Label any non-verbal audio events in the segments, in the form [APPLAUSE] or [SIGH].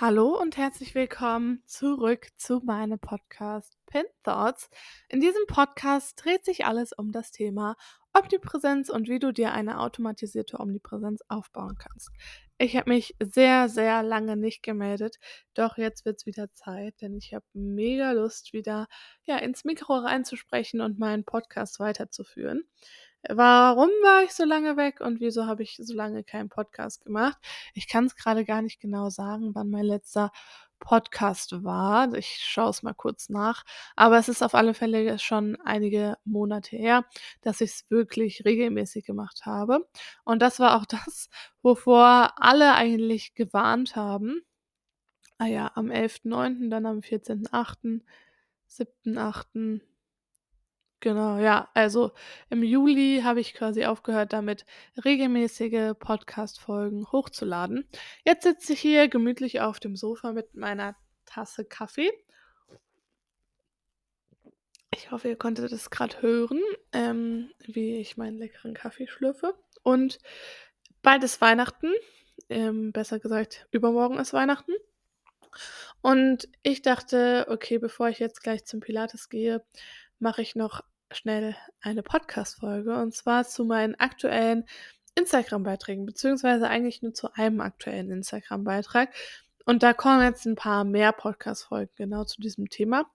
Hallo und herzlich willkommen zurück zu meinem Podcast Pin Thoughts. In diesem Podcast dreht sich alles um das Thema Omnipräsenz und wie du dir eine automatisierte Omnipräsenz aufbauen kannst. Ich habe mich sehr, sehr lange nicht gemeldet, doch jetzt wird es wieder Zeit, denn ich habe mega Lust, wieder ja, ins Mikro reinzusprechen und meinen Podcast weiterzuführen. Warum war ich so lange weg und wieso habe ich so lange keinen Podcast gemacht? Ich kann es gerade gar nicht genau sagen, wann mein letzter Podcast war. Ich schaue es mal kurz nach. Aber es ist auf alle Fälle schon einige Monate her, dass ich es wirklich regelmäßig gemacht habe. Und das war auch [LAUGHS] das, wovor alle eigentlich gewarnt haben. Ah ja, am 11.9., dann am 14.8., 7.8., Genau, ja. Also im Juli habe ich quasi aufgehört, damit regelmäßige Podcast-Folgen hochzuladen. Jetzt sitze ich hier gemütlich auf dem Sofa mit meiner Tasse Kaffee. Ich hoffe, ihr konntet es gerade hören, ähm, wie ich meinen leckeren Kaffee schlürfe. Und bald ist Weihnachten. Ähm, besser gesagt, übermorgen ist Weihnachten. Und ich dachte, okay, bevor ich jetzt gleich zum Pilates gehe, mache ich noch schnell eine Podcast-Folge und zwar zu meinen aktuellen Instagram-Beiträgen, beziehungsweise eigentlich nur zu einem aktuellen Instagram-Beitrag. Und da kommen jetzt ein paar mehr Podcast-Folgen genau zu diesem Thema,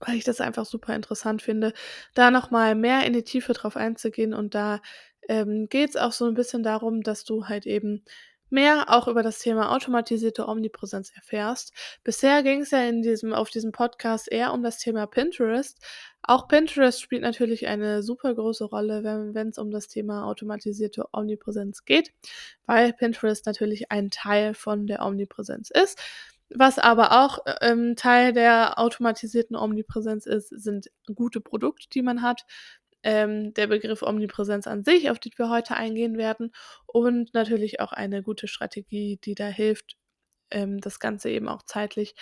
weil ich das einfach super interessant finde, da nochmal mehr in die Tiefe drauf einzugehen. Und da ähm, geht es auch so ein bisschen darum, dass du halt eben mehr auch über das Thema automatisierte Omnipräsenz erfährst. Bisher ging es ja in diesem, auf diesem Podcast eher um das Thema Pinterest. Auch Pinterest spielt natürlich eine super große Rolle, wenn es um das Thema automatisierte Omnipräsenz geht, weil Pinterest natürlich ein Teil von der Omnipräsenz ist. Was aber auch ähm, Teil der automatisierten Omnipräsenz ist, sind gute Produkte, die man hat, ähm, der Begriff Omnipräsenz an sich, auf die wir heute eingehen werden, und natürlich auch eine gute Strategie, die da hilft, ähm, das Ganze eben auch zeitlich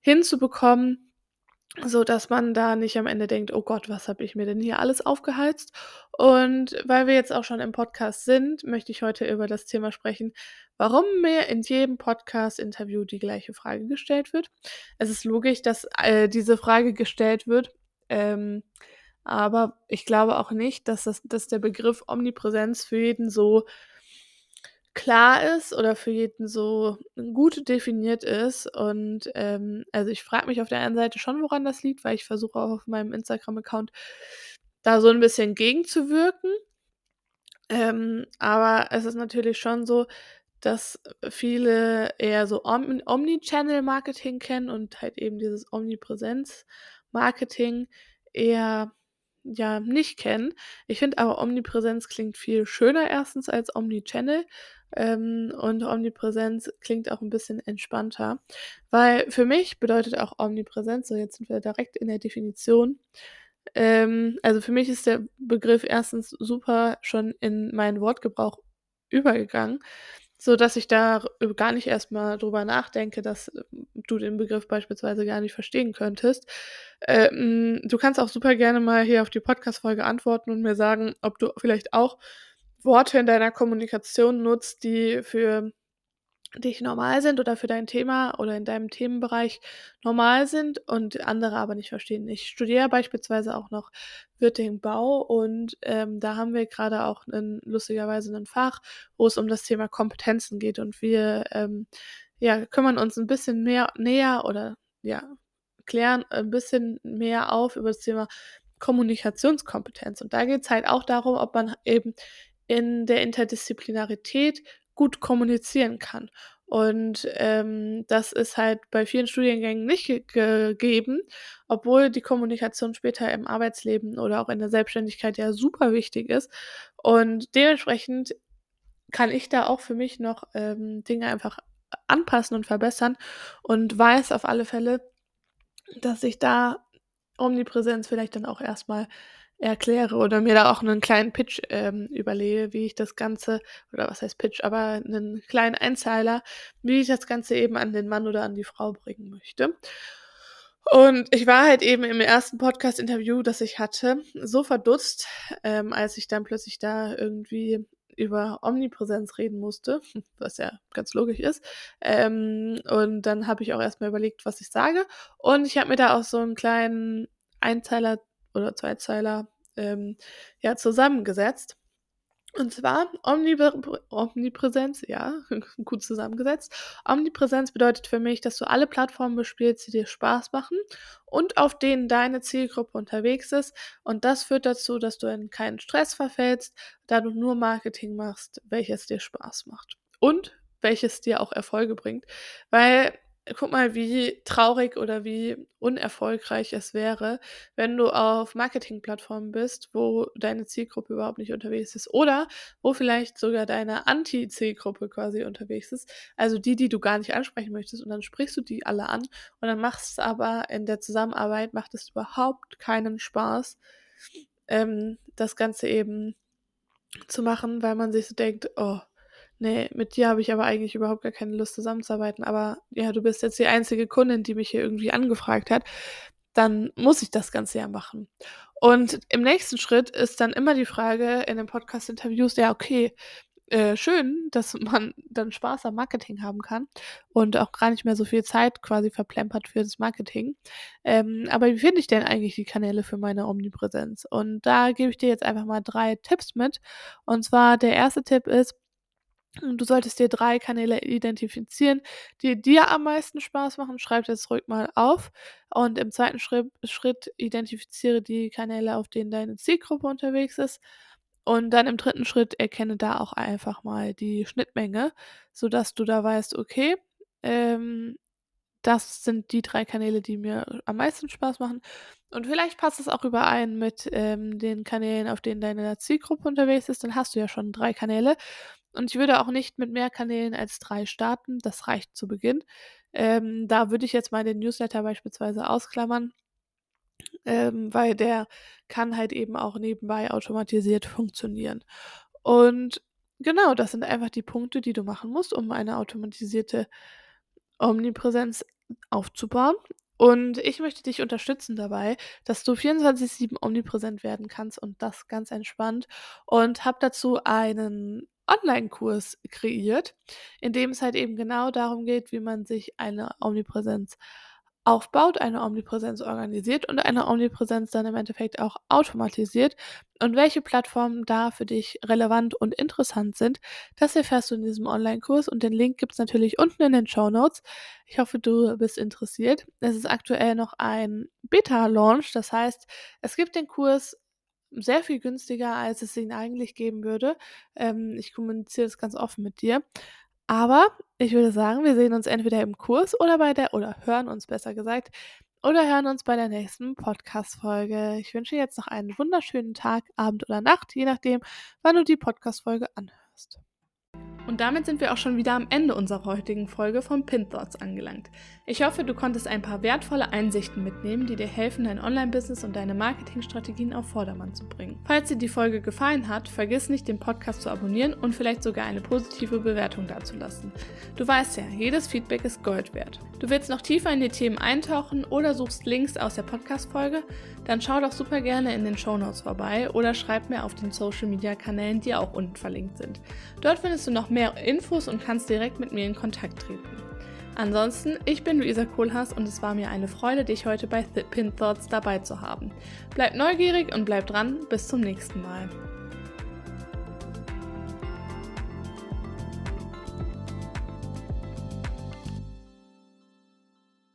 hinzubekommen, so dass man da nicht am Ende denkt, oh Gott, was habe ich mir denn hier alles aufgeheizt? Und weil wir jetzt auch schon im Podcast sind, möchte ich heute über das Thema sprechen, warum mir in jedem Podcast-Interview die gleiche Frage gestellt wird. Es ist logisch, dass äh, diese Frage gestellt wird. Ähm, aber ich glaube auch nicht, dass, das, dass der Begriff Omnipräsenz für jeden so klar ist oder für jeden so gut definiert ist. Und ähm, also ich frage mich auf der einen Seite schon, woran das liegt, weil ich versuche auch auf meinem Instagram-Account da so ein bisschen gegenzuwirken. Ähm, aber es ist natürlich schon so, dass viele eher so Om Omnichannel-Marketing kennen und halt eben dieses Omnipräsenz-Marketing eher ja nicht kennen. Ich finde aber Omnipräsenz klingt viel schöner erstens als Omnichannel. Ähm, und Omnipräsenz klingt auch ein bisschen entspannter, weil für mich bedeutet auch Omnipräsenz, so jetzt sind wir direkt in der Definition, ähm, also für mich ist der Begriff erstens super schon in meinen Wortgebrauch übergegangen so dass ich da gar nicht erstmal drüber nachdenke, dass äh, du den Begriff beispielsweise gar nicht verstehen könntest. Ähm, du kannst auch super gerne mal hier auf die Podcast-Folge antworten und mir sagen, ob du vielleicht auch Worte in deiner Kommunikation nutzt, die für dich normal sind oder für dein Thema oder in deinem Themenbereich normal sind und andere aber nicht verstehen. Ich studiere beispielsweise auch noch Wirting-Bau und ähm, da haben wir gerade auch einen, lustigerweise ein Fach, wo es um das Thema Kompetenzen geht und wir ähm, ja, kümmern uns ein bisschen mehr näher oder ja, klären ein bisschen mehr auf über das Thema Kommunikationskompetenz. Und da geht es halt auch darum, ob man eben in der Interdisziplinarität gut kommunizieren kann. Und ähm, das ist halt bei vielen Studiengängen nicht ge gegeben, obwohl die Kommunikation später im Arbeitsleben oder auch in der Selbstständigkeit ja super wichtig ist. Und dementsprechend kann ich da auch für mich noch ähm, Dinge einfach anpassen und verbessern und weiß auf alle Fälle, dass ich da Omnipräsenz vielleicht dann auch erstmal erkläre oder mir da auch einen kleinen Pitch ähm, überlege, wie ich das Ganze, oder was heißt Pitch, aber einen kleinen Einzeiler, wie ich das Ganze eben an den Mann oder an die Frau bringen möchte. Und ich war halt eben im ersten Podcast-Interview, das ich hatte, so verdutzt, ähm, als ich dann plötzlich da irgendwie über Omnipräsenz reden musste, [LAUGHS] was ja ganz logisch ist. Ähm, und dann habe ich auch erstmal überlegt, was ich sage. Und ich habe mir da auch so einen kleinen Einzeiler oder Zweizeiler ähm, ja, zusammengesetzt. Und zwar Omnipr Omnipräsenz, ja, [LAUGHS] gut zusammengesetzt. Omnipräsenz bedeutet für mich, dass du alle Plattformen bespielst, die dir Spaß machen und auf denen deine Zielgruppe unterwegs ist. Und das führt dazu, dass du in keinen Stress verfällst, da du nur Marketing machst, welches dir Spaß macht. Und welches dir auch Erfolge bringt. Weil guck mal, wie traurig oder wie unerfolgreich es wäre, wenn du auf Marketingplattformen bist, wo deine Zielgruppe überhaupt nicht unterwegs ist oder wo vielleicht sogar deine Anti-Zielgruppe quasi unterwegs ist, also die, die du gar nicht ansprechen möchtest und dann sprichst du die alle an und dann machst es aber in der Zusammenarbeit, macht es überhaupt keinen Spaß, ähm, das Ganze eben zu machen, weil man sich so denkt, oh, nee, mit dir habe ich aber eigentlich überhaupt gar keine Lust zusammenzuarbeiten, aber ja, du bist jetzt die einzige Kundin, die mich hier irgendwie angefragt hat, dann muss ich das Ganze ja machen. Und im nächsten Schritt ist dann immer die Frage in den Podcast-Interviews, ja, okay, äh, schön, dass man dann Spaß am Marketing haben kann und auch gar nicht mehr so viel Zeit quasi verplempert für das Marketing. Ähm, aber wie finde ich denn eigentlich die Kanäle für meine Omnipräsenz? Und da gebe ich dir jetzt einfach mal drei Tipps mit. Und zwar der erste Tipp ist, Du solltest dir drei Kanäle identifizieren, die dir am meisten Spaß machen. Schreib das ruhig mal auf. Und im zweiten Schritt, Schritt identifiziere die Kanäle, auf denen deine Zielgruppe unterwegs ist. Und dann im dritten Schritt erkenne da auch einfach mal die Schnittmenge, sodass du da weißt, okay, ähm, das sind die drei Kanäle, die mir am meisten Spaß machen. Und vielleicht passt es auch überein mit ähm, den Kanälen, auf denen deine Zielgruppe unterwegs ist. Dann hast du ja schon drei Kanäle. Und ich würde auch nicht mit mehr Kanälen als drei starten. Das reicht zu Beginn. Ähm, da würde ich jetzt mal den Newsletter beispielsweise ausklammern, ähm, weil der kann halt eben auch nebenbei automatisiert funktionieren. Und genau, das sind einfach die Punkte, die du machen musst, um eine automatisierte Omnipräsenz aufzubauen. Und ich möchte dich unterstützen dabei, dass du 24-7 omnipräsent werden kannst und das ganz entspannt. Und habe dazu einen Online-Kurs kreiert, in dem es halt eben genau darum geht, wie man sich eine Omnipräsenz aufbaut, eine Omnipräsenz organisiert und eine Omnipräsenz dann im Endeffekt auch automatisiert und welche Plattformen da für dich relevant und interessant sind. Das erfährst du in diesem Online-Kurs und den Link gibt es natürlich unten in den Show Notes. Ich hoffe, du bist interessiert. Es ist aktuell noch ein Beta-Launch, das heißt, es gibt den Kurs sehr viel günstiger, als es ihn eigentlich geben würde. Ähm, ich kommuniziere das ganz offen mit dir. Aber ich würde sagen, wir sehen uns entweder im Kurs oder bei der, oder hören uns besser gesagt, oder hören uns bei der nächsten Podcast-Folge. Ich wünsche jetzt noch einen wunderschönen Tag, Abend oder Nacht, je nachdem, wann du die Podcast-Folge anhörst. Und damit sind wir auch schon wieder am Ende unserer heutigen Folge von Pin Thoughts angelangt. Ich hoffe, du konntest ein paar wertvolle Einsichten mitnehmen, die dir helfen, dein Online-Business und deine Marketingstrategien auf Vordermann zu bringen. Falls dir die Folge gefallen hat, vergiss nicht, den Podcast zu abonnieren und vielleicht sogar eine positive Bewertung dazulassen. Du weißt ja, jedes Feedback ist Gold wert. Du willst noch tiefer in die Themen eintauchen oder suchst Links aus der Podcast-Folge? Dann schau doch super gerne in den Show Notes vorbei oder schreib mir auf den Social-Media-Kanälen, die auch unten verlinkt sind. Dort findest du noch mehr mehr Infos und kannst direkt mit mir in Kontakt treten. Ansonsten, ich bin Luisa Kohlhaas und es war mir eine Freude, dich heute bei Pin Thoughts dabei zu haben. Bleib neugierig und bleib dran, bis zum nächsten Mal.